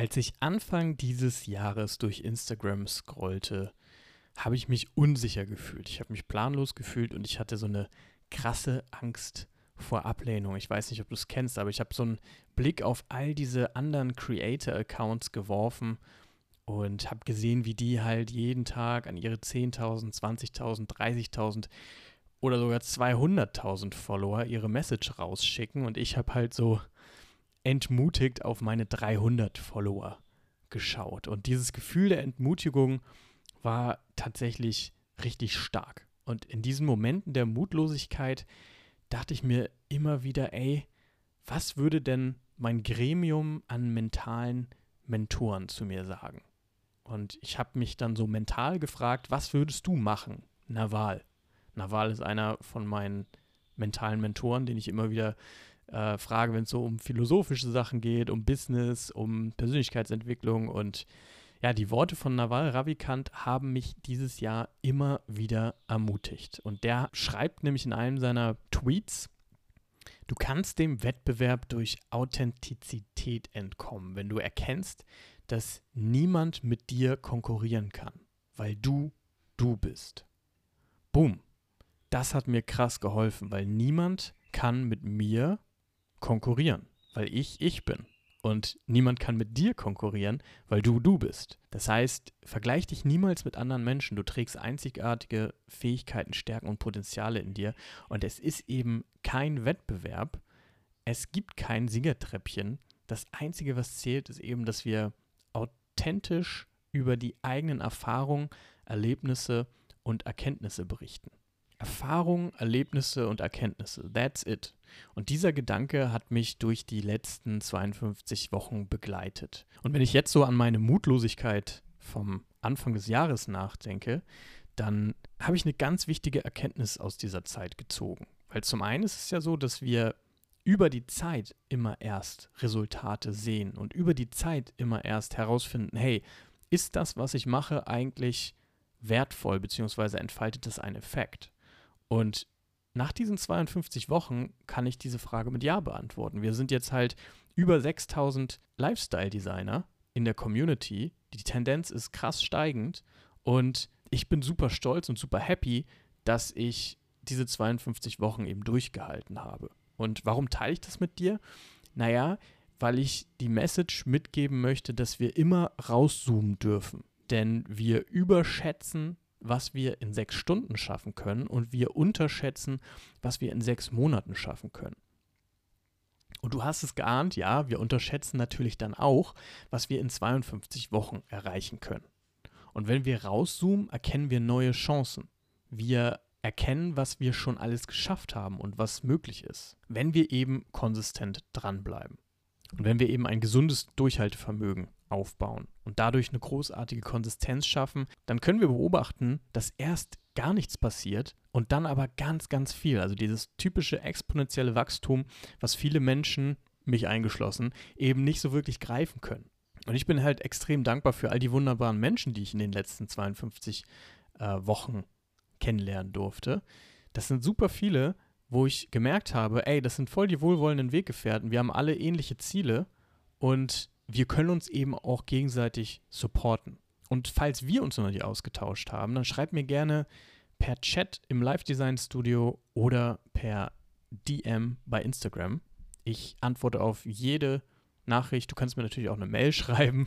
Als ich Anfang dieses Jahres durch Instagram scrollte, habe ich mich unsicher gefühlt. Ich habe mich planlos gefühlt und ich hatte so eine krasse Angst vor Ablehnung. Ich weiß nicht, ob du es kennst, aber ich habe so einen Blick auf all diese anderen Creator-Accounts geworfen und habe gesehen, wie die halt jeden Tag an ihre 10.000, 20.000, 30.000 oder sogar 200.000 Follower ihre Message rausschicken und ich habe halt so entmutigt auf meine 300 Follower geschaut. Und dieses Gefühl der Entmutigung war tatsächlich richtig stark. Und in diesen Momenten der Mutlosigkeit dachte ich mir immer wieder, ey, was würde denn mein Gremium an mentalen Mentoren zu mir sagen? Und ich habe mich dann so mental gefragt, was würdest du machen, Naval? Naval ist einer von meinen mentalen Mentoren, den ich immer wieder äh, frage, wenn es so um philosophische Sachen geht, um Business, um Persönlichkeitsentwicklung und ja, die Worte von Naval Ravikant haben mich dieses Jahr immer wieder ermutigt. Und der schreibt nämlich in einem seiner Tweets, du kannst dem Wettbewerb durch Authentizität entkommen, wenn du erkennst, dass niemand mit dir konkurrieren kann, weil du du bist. Boom. Das hat mir krass geholfen, weil niemand kann mit mir konkurrieren, weil ich ich bin. Und niemand kann mit dir konkurrieren, weil du du bist. Das heißt, vergleich dich niemals mit anderen Menschen. Du trägst einzigartige Fähigkeiten, Stärken und Potenziale in dir. Und es ist eben kein Wettbewerb. Es gibt kein Siegertreppchen. Das Einzige, was zählt, ist eben, dass wir authentisch über die eigenen Erfahrungen, Erlebnisse und Erkenntnisse berichten. Erfahrungen, Erlebnisse und Erkenntnisse. That's it. Und dieser Gedanke hat mich durch die letzten 52 Wochen begleitet. Und wenn ich jetzt so an meine Mutlosigkeit vom Anfang des Jahres nachdenke, dann habe ich eine ganz wichtige Erkenntnis aus dieser Zeit gezogen. Weil zum einen ist es ja so, dass wir über die Zeit immer erst Resultate sehen und über die Zeit immer erst herausfinden, hey, ist das, was ich mache, eigentlich wertvoll, beziehungsweise entfaltet das einen Effekt? Und nach diesen 52 Wochen kann ich diese Frage mit Ja beantworten. Wir sind jetzt halt über 6000 Lifestyle-Designer in der Community. Die Tendenz ist krass steigend und ich bin super stolz und super happy, dass ich diese 52 Wochen eben durchgehalten habe. Und warum teile ich das mit dir? Naja, weil ich die Message mitgeben möchte, dass wir immer rauszoomen dürfen. Denn wir überschätzen was wir in sechs Stunden schaffen können und wir unterschätzen, was wir in sechs Monaten schaffen können. Und du hast es geahnt, ja, wir unterschätzen natürlich dann auch, was wir in 52 Wochen erreichen können. Und wenn wir rauszoomen, erkennen wir neue Chancen. Wir erkennen, was wir schon alles geschafft haben und was möglich ist, wenn wir eben konsistent dranbleiben. Und wenn wir eben ein gesundes Durchhaltevermögen aufbauen und dadurch eine großartige Konsistenz schaffen, dann können wir beobachten, dass erst gar nichts passiert und dann aber ganz, ganz viel. Also dieses typische exponentielle Wachstum, was viele Menschen, mich eingeschlossen, eben nicht so wirklich greifen können. Und ich bin halt extrem dankbar für all die wunderbaren Menschen, die ich in den letzten 52 äh, Wochen kennenlernen durfte. Das sind super viele, wo ich gemerkt habe, ey, das sind voll die wohlwollenden Weggefährten. Wir haben alle ähnliche Ziele und wir können uns eben auch gegenseitig supporten. Und falls wir uns noch nicht ausgetauscht haben, dann schreibt mir gerne per Chat im Live-Design-Studio oder per DM bei Instagram. Ich antworte auf jede Nachricht. Du kannst mir natürlich auch eine Mail schreiben.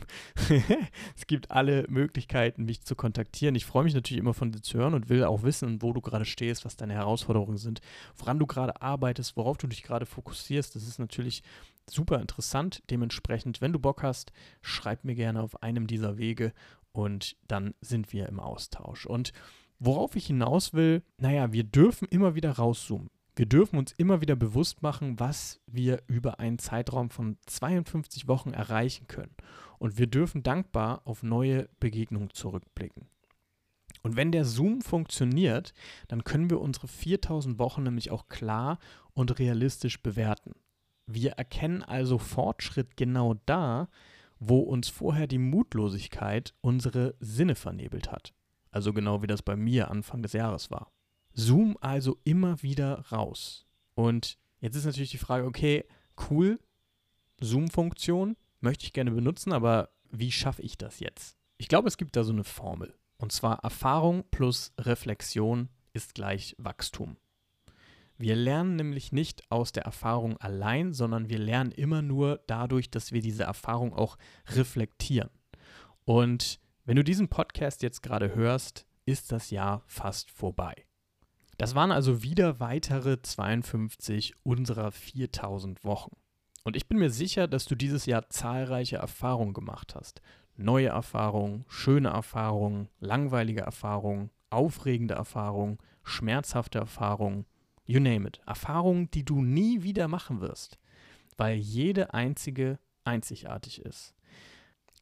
es gibt alle Möglichkeiten, mich zu kontaktieren. Ich freue mich natürlich immer von dir zu hören und will auch wissen, wo du gerade stehst, was deine Herausforderungen sind, woran du gerade arbeitest, worauf du dich gerade fokussierst. Das ist natürlich super interessant. Dementsprechend, wenn du Bock hast, schreib mir gerne auf einem dieser Wege und dann sind wir im Austausch. Und worauf ich hinaus will, naja, wir dürfen immer wieder rauszoomen. Wir dürfen uns immer wieder bewusst machen, was wir über einen Zeitraum von 52 Wochen erreichen können. Und wir dürfen dankbar auf neue Begegnungen zurückblicken. Und wenn der Zoom funktioniert, dann können wir unsere 4000 Wochen nämlich auch klar und realistisch bewerten. Wir erkennen also Fortschritt genau da, wo uns vorher die Mutlosigkeit unsere Sinne vernebelt hat. Also genau wie das bei mir Anfang des Jahres war. Zoom also immer wieder raus. Und jetzt ist natürlich die Frage, okay, cool, Zoom-Funktion, möchte ich gerne benutzen, aber wie schaffe ich das jetzt? Ich glaube, es gibt da so eine Formel. Und zwar Erfahrung plus Reflexion ist gleich Wachstum. Wir lernen nämlich nicht aus der Erfahrung allein, sondern wir lernen immer nur dadurch, dass wir diese Erfahrung auch reflektieren. Und wenn du diesen Podcast jetzt gerade hörst, ist das Jahr fast vorbei. Das waren also wieder weitere 52 unserer 4000 Wochen. Und ich bin mir sicher, dass du dieses Jahr zahlreiche Erfahrungen gemacht hast. Neue Erfahrungen, schöne Erfahrungen, langweilige Erfahrungen, aufregende Erfahrungen, schmerzhafte Erfahrungen, you name it. Erfahrungen, die du nie wieder machen wirst, weil jede einzige einzigartig ist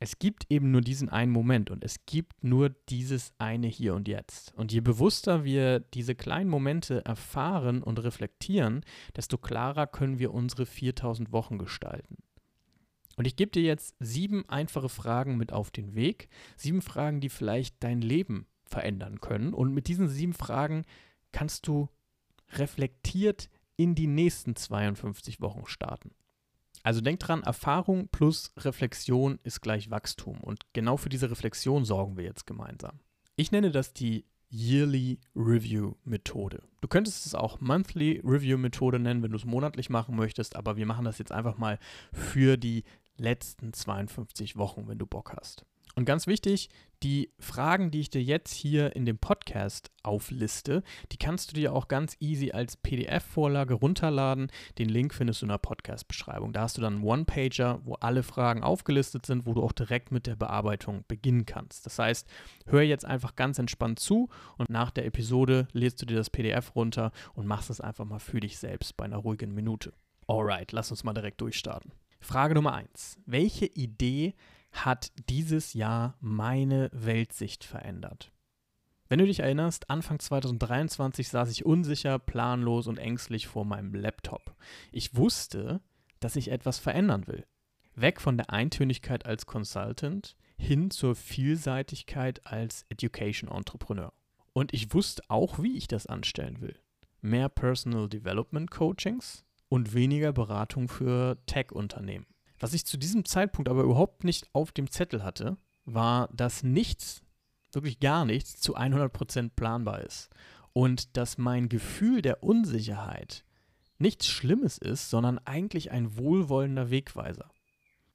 es gibt eben nur diesen einen Moment und es gibt nur dieses eine Hier und Jetzt. Und je bewusster wir diese kleinen Momente erfahren und reflektieren, desto klarer können wir unsere 4000 Wochen gestalten. Und ich gebe dir jetzt sieben einfache Fragen mit auf den Weg. Sieben Fragen, die vielleicht dein Leben verändern können. Und mit diesen sieben Fragen kannst du reflektiert in die nächsten 52 Wochen starten. Also denk dran, Erfahrung plus Reflexion ist gleich Wachstum. Und genau für diese Reflexion sorgen wir jetzt gemeinsam. Ich nenne das die Yearly Review Methode. Du könntest es auch Monthly Review Methode nennen, wenn du es monatlich machen möchtest, aber wir machen das jetzt einfach mal für die letzten 52 Wochen, wenn du Bock hast. Und ganz wichtig, die Fragen, die ich dir jetzt hier in dem Podcast aufliste, die kannst du dir auch ganz easy als PDF-Vorlage runterladen. Den Link findest du in der Podcast-Beschreibung. Da hast du dann einen One-Pager, wo alle Fragen aufgelistet sind, wo du auch direkt mit der Bearbeitung beginnen kannst. Das heißt, hör jetzt einfach ganz entspannt zu und nach der Episode lädst du dir das PDF runter und machst es einfach mal für dich selbst bei einer ruhigen Minute. Alright, lass uns mal direkt durchstarten. Frage Nummer 1. Welche Idee hat dieses Jahr meine Weltsicht verändert. Wenn du dich erinnerst, Anfang 2023 saß ich unsicher, planlos und ängstlich vor meinem Laptop. Ich wusste, dass ich etwas verändern will. Weg von der Eintönigkeit als Consultant hin zur Vielseitigkeit als Education Entrepreneur. Und ich wusste auch, wie ich das anstellen will. Mehr Personal Development Coachings und weniger Beratung für Tech-Unternehmen. Was ich zu diesem Zeitpunkt aber überhaupt nicht auf dem Zettel hatte, war, dass nichts, wirklich gar nichts, zu 100% planbar ist. Und dass mein Gefühl der Unsicherheit nichts Schlimmes ist, sondern eigentlich ein wohlwollender Wegweiser.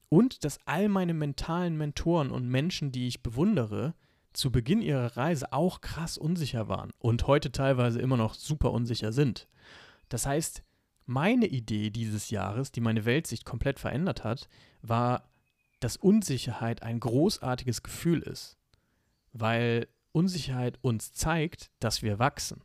Und dass all meine mentalen Mentoren und Menschen, die ich bewundere, zu Beginn ihrer Reise auch krass unsicher waren und heute teilweise immer noch super unsicher sind. Das heißt, meine Idee dieses Jahres, die meine Weltsicht komplett verändert hat, war, dass Unsicherheit ein großartiges Gefühl ist, weil Unsicherheit uns zeigt, dass wir wachsen.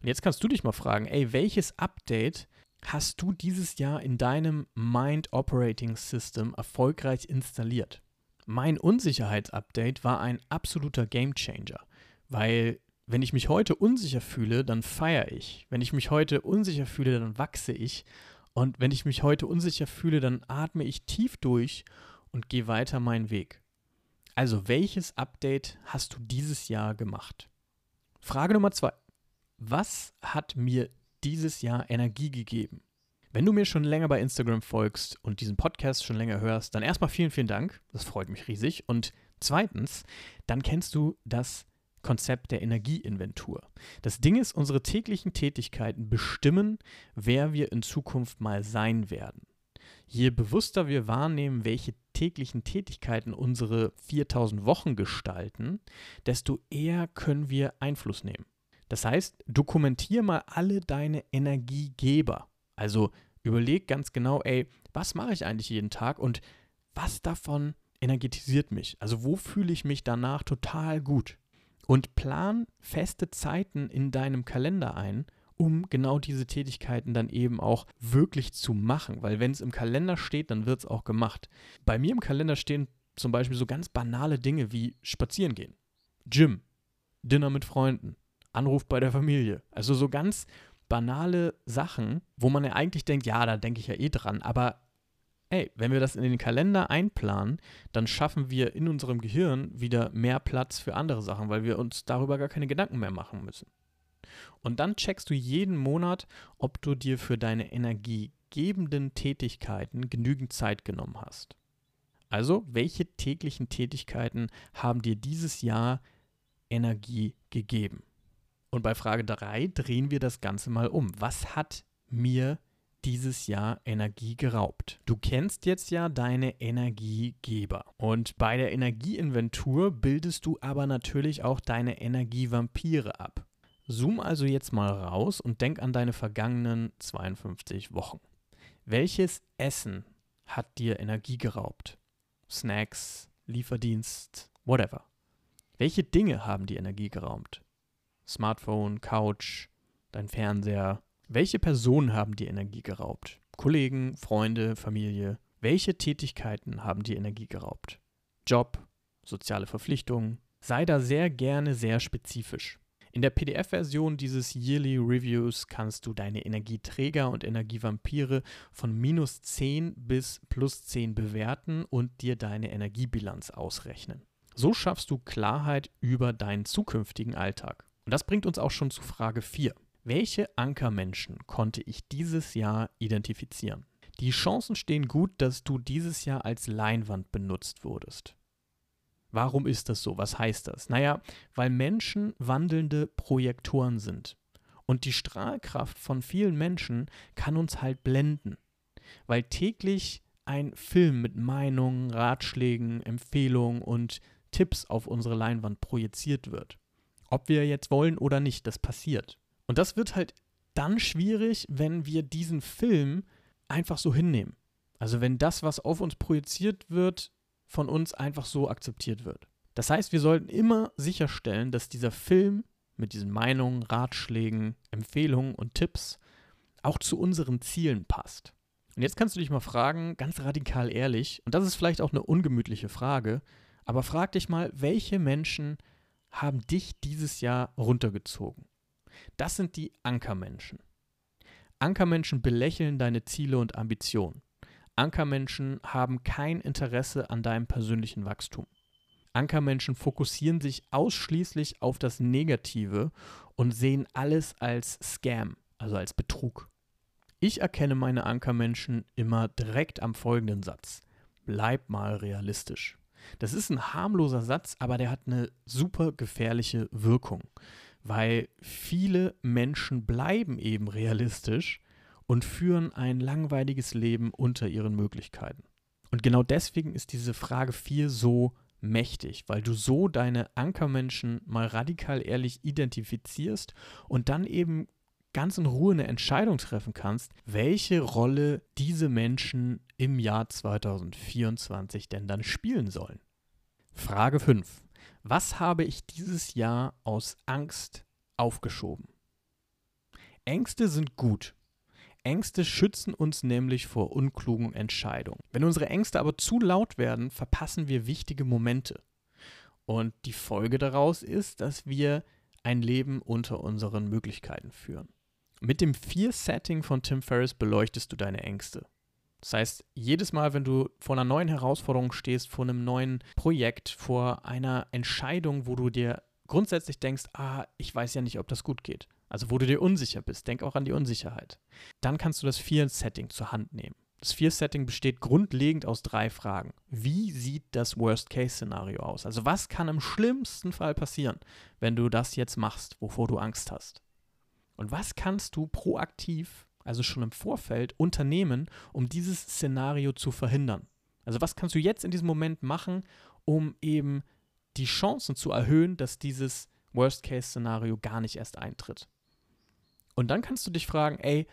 Und jetzt kannst du dich mal fragen, ey, welches Update hast du dieses Jahr in deinem Mind Operating System erfolgreich installiert? Mein Unsicherheitsupdate war ein absoluter Gamechanger, weil wenn ich mich heute unsicher fühle, dann feiere ich. Wenn ich mich heute unsicher fühle, dann wachse ich. Und wenn ich mich heute unsicher fühle, dann atme ich tief durch und gehe weiter meinen Weg. Also, welches Update hast du dieses Jahr gemacht? Frage Nummer zwei. Was hat mir dieses Jahr Energie gegeben? Wenn du mir schon länger bei Instagram folgst und diesen Podcast schon länger hörst, dann erstmal vielen, vielen Dank. Das freut mich riesig. Und zweitens, dann kennst du das Konzept der Energieinventur. Das Ding ist, unsere täglichen Tätigkeiten bestimmen, wer wir in Zukunft mal sein werden. Je bewusster wir wahrnehmen, welche täglichen Tätigkeiten unsere 4000 Wochen gestalten, desto eher können wir Einfluss nehmen. Das heißt, dokumentier mal alle deine Energiegeber. Also überleg ganz genau, ey, was mache ich eigentlich jeden Tag und was davon energetisiert mich? Also wo fühle ich mich danach total gut? Und plan feste Zeiten in deinem Kalender ein, um genau diese Tätigkeiten dann eben auch wirklich zu machen. Weil wenn es im Kalender steht, dann wird es auch gemacht. Bei mir im Kalender stehen zum Beispiel so ganz banale Dinge wie spazieren gehen, Gym, Dinner mit Freunden, Anruf bei der Familie. Also so ganz banale Sachen, wo man ja eigentlich denkt, ja, da denke ich ja eh dran, aber ey, wenn wir das in den Kalender einplanen, dann schaffen wir in unserem Gehirn wieder mehr Platz für andere Sachen, weil wir uns darüber gar keine Gedanken mehr machen müssen. Und dann checkst du jeden Monat, ob du dir für deine energiegebenden Tätigkeiten genügend Zeit genommen hast. Also, welche täglichen Tätigkeiten haben dir dieses Jahr Energie gegeben? Und bei Frage 3 drehen wir das Ganze mal um. Was hat mir dieses Jahr Energie geraubt? Du kennst jetzt ja deine Energiegeber. Und bei der Energieinventur bildest du aber natürlich auch deine Energievampire ab. Zoom also jetzt mal raus und denk an deine vergangenen 52 Wochen. Welches Essen hat dir Energie geraubt? Snacks, Lieferdienst, whatever. Welche Dinge haben die Energie geraubt? Smartphone, Couch, dein Fernseher. Welche Personen haben die Energie geraubt? Kollegen, Freunde, Familie. Welche Tätigkeiten haben die Energie geraubt? Job, soziale Verpflichtungen. Sei da sehr gerne sehr spezifisch. In der PDF-Version dieses Yearly Reviews kannst du deine Energieträger und Energievampire von minus 10 bis plus 10 bewerten und dir deine Energiebilanz ausrechnen. So schaffst du Klarheit über deinen zukünftigen Alltag. Und das bringt uns auch schon zu Frage 4. Welche Ankermenschen konnte ich dieses Jahr identifizieren? Die Chancen stehen gut, dass du dieses Jahr als Leinwand benutzt wurdest. Warum ist das so? Was heißt das? Naja, weil Menschen wandelnde Projektoren sind. Und die Strahlkraft von vielen Menschen kann uns halt blenden. Weil täglich ein Film mit Meinungen, Ratschlägen, Empfehlungen und Tipps auf unsere Leinwand projiziert wird. Ob wir jetzt wollen oder nicht, das passiert. Und das wird halt dann schwierig, wenn wir diesen Film einfach so hinnehmen. Also wenn das, was auf uns projiziert wird, von uns einfach so akzeptiert wird. Das heißt, wir sollten immer sicherstellen, dass dieser Film mit diesen Meinungen, Ratschlägen, Empfehlungen und Tipps auch zu unseren Zielen passt. Und jetzt kannst du dich mal fragen, ganz radikal ehrlich, und das ist vielleicht auch eine ungemütliche Frage, aber frag dich mal, welche Menschen haben dich dieses Jahr runtergezogen? Das sind die Ankermenschen. Ankermenschen belächeln deine Ziele und Ambitionen. Ankermenschen haben kein Interesse an deinem persönlichen Wachstum. Ankermenschen fokussieren sich ausschließlich auf das Negative und sehen alles als Scam, also als Betrug. Ich erkenne meine Ankermenschen immer direkt am folgenden Satz. Bleib mal realistisch. Das ist ein harmloser Satz, aber der hat eine super gefährliche Wirkung, weil viele Menschen bleiben eben realistisch und führen ein langweiliges Leben unter ihren Möglichkeiten. Und genau deswegen ist diese Frage 4 so mächtig, weil du so deine Ankermenschen mal radikal ehrlich identifizierst und dann eben ganz in Ruhe eine Entscheidung treffen kannst, welche Rolle diese Menschen im Jahr 2024 denn dann spielen sollen. Frage 5. Was habe ich dieses Jahr aus Angst aufgeschoben? Ängste sind gut Ängste schützen uns nämlich vor unklugen Entscheidungen. Wenn unsere Ängste aber zu laut werden, verpassen wir wichtige Momente. Und die Folge daraus ist, dass wir ein Leben unter unseren Möglichkeiten führen. Mit dem Fear-Setting von Tim Ferriss beleuchtest du deine Ängste. Das heißt, jedes Mal, wenn du vor einer neuen Herausforderung stehst, vor einem neuen Projekt, vor einer Entscheidung, wo du dir grundsätzlich denkst, ah, ich weiß ja nicht, ob das gut geht, also wo du dir unsicher bist, denk auch an die Unsicherheit. Dann kannst du das Fear-Setting zur Hand nehmen. Das Fear-Setting besteht grundlegend aus drei Fragen. Wie sieht das Worst-Case-Szenario aus? Also was kann im schlimmsten Fall passieren, wenn du das jetzt machst, wovor du Angst hast? Und was kannst du proaktiv, also schon im Vorfeld, unternehmen, um dieses Szenario zu verhindern? Also was kannst du jetzt in diesem Moment machen, um eben die Chancen zu erhöhen, dass dieses Worst-Case-Szenario gar nicht erst eintritt? Und dann kannst du dich fragen, ey,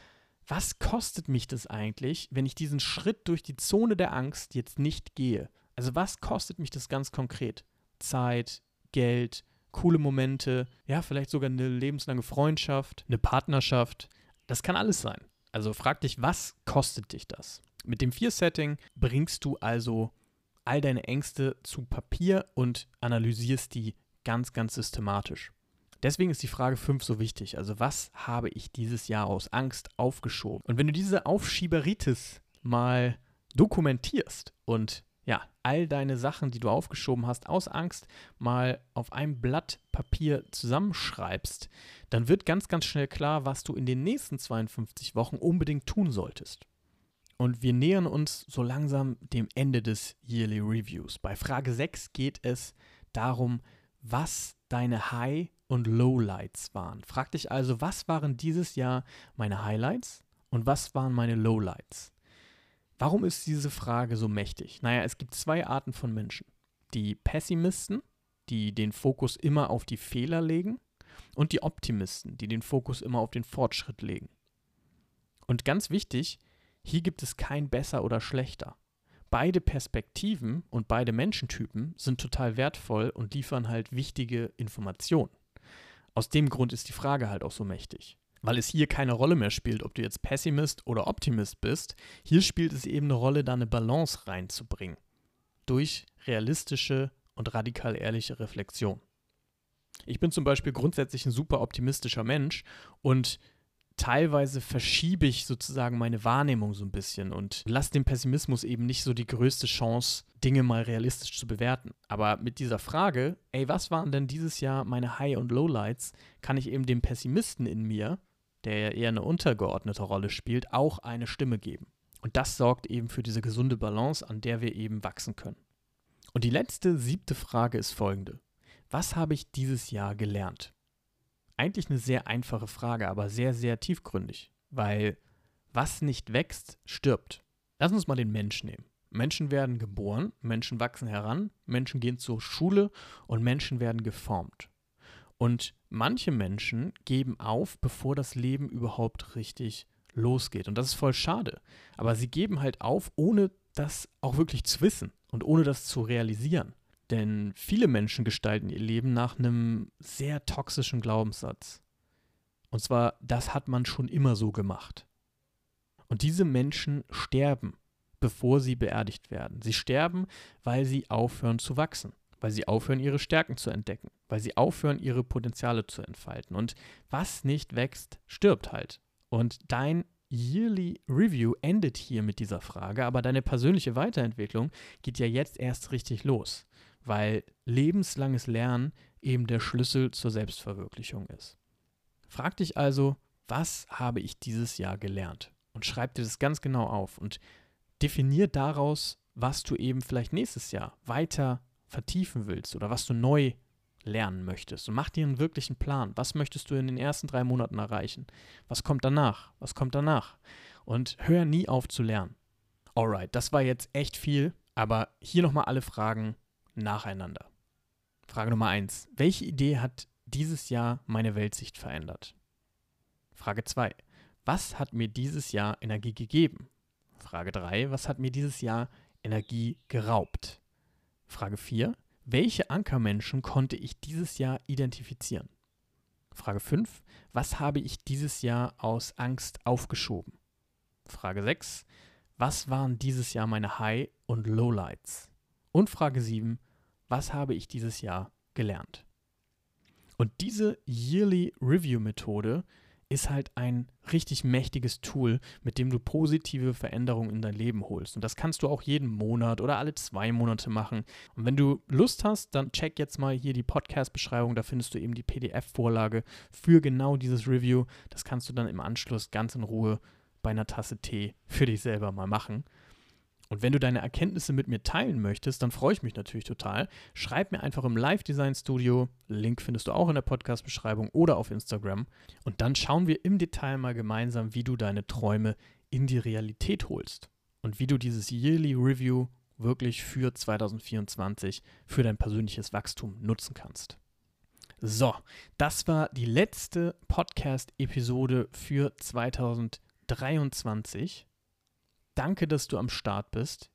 was kostet mich das eigentlich, wenn ich diesen Schritt durch die Zone der Angst jetzt nicht gehe? Also was kostet mich das ganz konkret? Zeit, Geld, coole Momente, ja, vielleicht sogar eine lebenslange Freundschaft, eine Partnerschaft. Das kann alles sein. Also frag dich, was kostet dich das? Mit dem Fear-Setting bringst du also all deine Ängste zu Papier und analysierst die ganz, ganz systematisch. Deswegen ist die Frage 5 so wichtig. Also was habe ich dieses Jahr aus Angst aufgeschoben? Und wenn du diese Aufschieberitis mal dokumentierst und ja, all deine Sachen, die du aufgeschoben hast, aus Angst mal auf einem Blatt Papier zusammenschreibst, dann wird ganz, ganz schnell klar, was du in den nächsten 52 Wochen unbedingt tun solltest. Und wir nähern uns so langsam dem Ende des Yearly Reviews. Bei Frage 6 geht es darum, was deine High- und Lowlights waren. Frag dich also, was waren dieses Jahr meine Highlights und was waren meine Lowlights? Warum ist diese Frage so mächtig? Naja, es gibt zwei Arten von Menschen. Die Pessimisten, die den Fokus immer auf die Fehler legen, und die Optimisten, die den Fokus immer auf den Fortschritt legen. Und ganz wichtig, hier gibt es kein besser oder schlechter. Beide Perspektiven und beide Menschentypen sind total wertvoll und liefern halt wichtige Informationen. Aus dem Grund ist die Frage halt auch so mächtig weil es hier keine Rolle mehr spielt, ob du jetzt Pessimist oder Optimist bist. Hier spielt es eben eine Rolle, da eine Balance reinzubringen. Durch realistische und radikal ehrliche Reflexion. Ich bin zum Beispiel grundsätzlich ein super optimistischer Mensch und teilweise verschiebe ich sozusagen meine Wahrnehmung so ein bisschen und lasse dem Pessimismus eben nicht so die größte Chance, Dinge mal realistisch zu bewerten. Aber mit dieser Frage, ey, was waren denn dieses Jahr meine High- und Lowlights, kann ich eben dem Pessimisten in mir der ja eher eine untergeordnete Rolle spielt, auch eine Stimme geben. Und das sorgt eben für diese gesunde Balance, an der wir eben wachsen können. Und die letzte, siebte Frage ist folgende. Was habe ich dieses Jahr gelernt? Eigentlich eine sehr einfache Frage, aber sehr, sehr tiefgründig, weil was nicht wächst, stirbt. Lass uns mal den Menschen nehmen. Menschen werden geboren, Menschen wachsen heran, Menschen gehen zur Schule und Menschen werden geformt. Und manche Menschen geben auf, bevor das Leben überhaupt richtig losgeht. Und das ist voll schade. Aber sie geben halt auf, ohne das auch wirklich zu wissen und ohne das zu realisieren. Denn viele Menschen gestalten ihr Leben nach einem sehr toxischen Glaubenssatz. Und zwar, das hat man schon immer so gemacht. Und diese Menschen sterben, bevor sie beerdigt werden. Sie sterben, weil sie aufhören zu wachsen weil sie aufhören, ihre Stärken zu entdecken, weil sie aufhören, ihre Potenziale zu entfalten. Und was nicht wächst, stirbt halt. Und dein Yearly Review endet hier mit dieser Frage, aber deine persönliche Weiterentwicklung geht ja jetzt erst richtig los, weil lebenslanges Lernen eben der Schlüssel zur Selbstverwirklichung ist. Frag dich also, was habe ich dieses Jahr gelernt? Und schreib dir das ganz genau auf und definier daraus, was du eben vielleicht nächstes Jahr weiter vertiefen willst oder was du neu lernen möchtest. Und mach dir einen wirklichen Plan. Was möchtest du in den ersten drei Monaten erreichen? Was kommt danach? Was kommt danach? Und hör nie auf zu lernen. Alright, das war jetzt echt viel, aber hier nochmal alle Fragen nacheinander. Frage Nummer eins: Welche Idee hat dieses Jahr meine Weltsicht verändert? Frage 2. Was hat mir dieses Jahr Energie gegeben? Frage 3. Was hat mir dieses Jahr Energie geraubt? Frage 4. Welche Ankermenschen konnte ich dieses Jahr identifizieren? Frage 5. Was habe ich dieses Jahr aus Angst aufgeschoben? Frage 6. Was waren dieses Jahr meine High- und Lowlights? Und Frage 7. Was habe ich dieses Jahr gelernt? Und diese Yearly Review Methode ist halt ein richtig mächtiges Tool, mit dem du positive Veränderungen in dein Leben holst. Und das kannst du auch jeden Monat oder alle zwei Monate machen. Und wenn du Lust hast, dann check jetzt mal hier die Podcast-Beschreibung. Da findest du eben die PDF-Vorlage für genau dieses Review. Das kannst du dann im Anschluss ganz in Ruhe bei einer Tasse Tee für dich selber mal machen. Und wenn du deine Erkenntnisse mit mir teilen möchtest, dann freue ich mich natürlich total. Schreib mir einfach im Live Design Studio. Link findest du auch in der Podcast-Beschreibung oder auf Instagram. Und dann schauen wir im Detail mal gemeinsam, wie du deine Träume in die Realität holst und wie du dieses Yearly Review wirklich für 2024 für dein persönliches Wachstum nutzen kannst. So, das war die letzte Podcast-Episode für 2023. Danke, dass du am Start bist.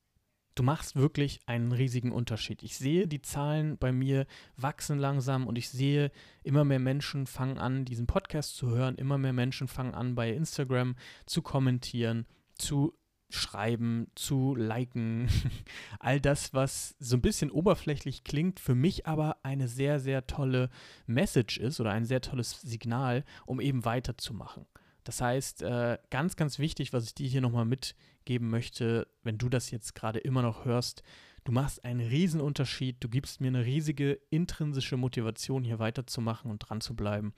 Du machst wirklich einen riesigen Unterschied. Ich sehe, die Zahlen bei mir wachsen langsam und ich sehe, immer mehr Menschen fangen an, diesen Podcast zu hören. Immer mehr Menschen fangen an, bei Instagram zu kommentieren, zu schreiben, zu liken. All das, was so ein bisschen oberflächlich klingt, für mich aber eine sehr, sehr tolle Message ist oder ein sehr tolles Signal, um eben weiterzumachen. Das heißt, äh, ganz, ganz wichtig, was ich dir hier nochmal mitgeben möchte, wenn du das jetzt gerade immer noch hörst, Du machst einen riesen Unterschied. Du gibst mir eine riesige intrinsische Motivation, hier weiterzumachen und dran zu bleiben.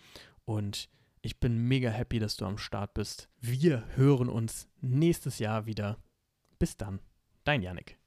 Und ich bin mega happy, dass du am Start bist. Wir hören uns nächstes Jahr wieder. Bis dann, dein Yannick.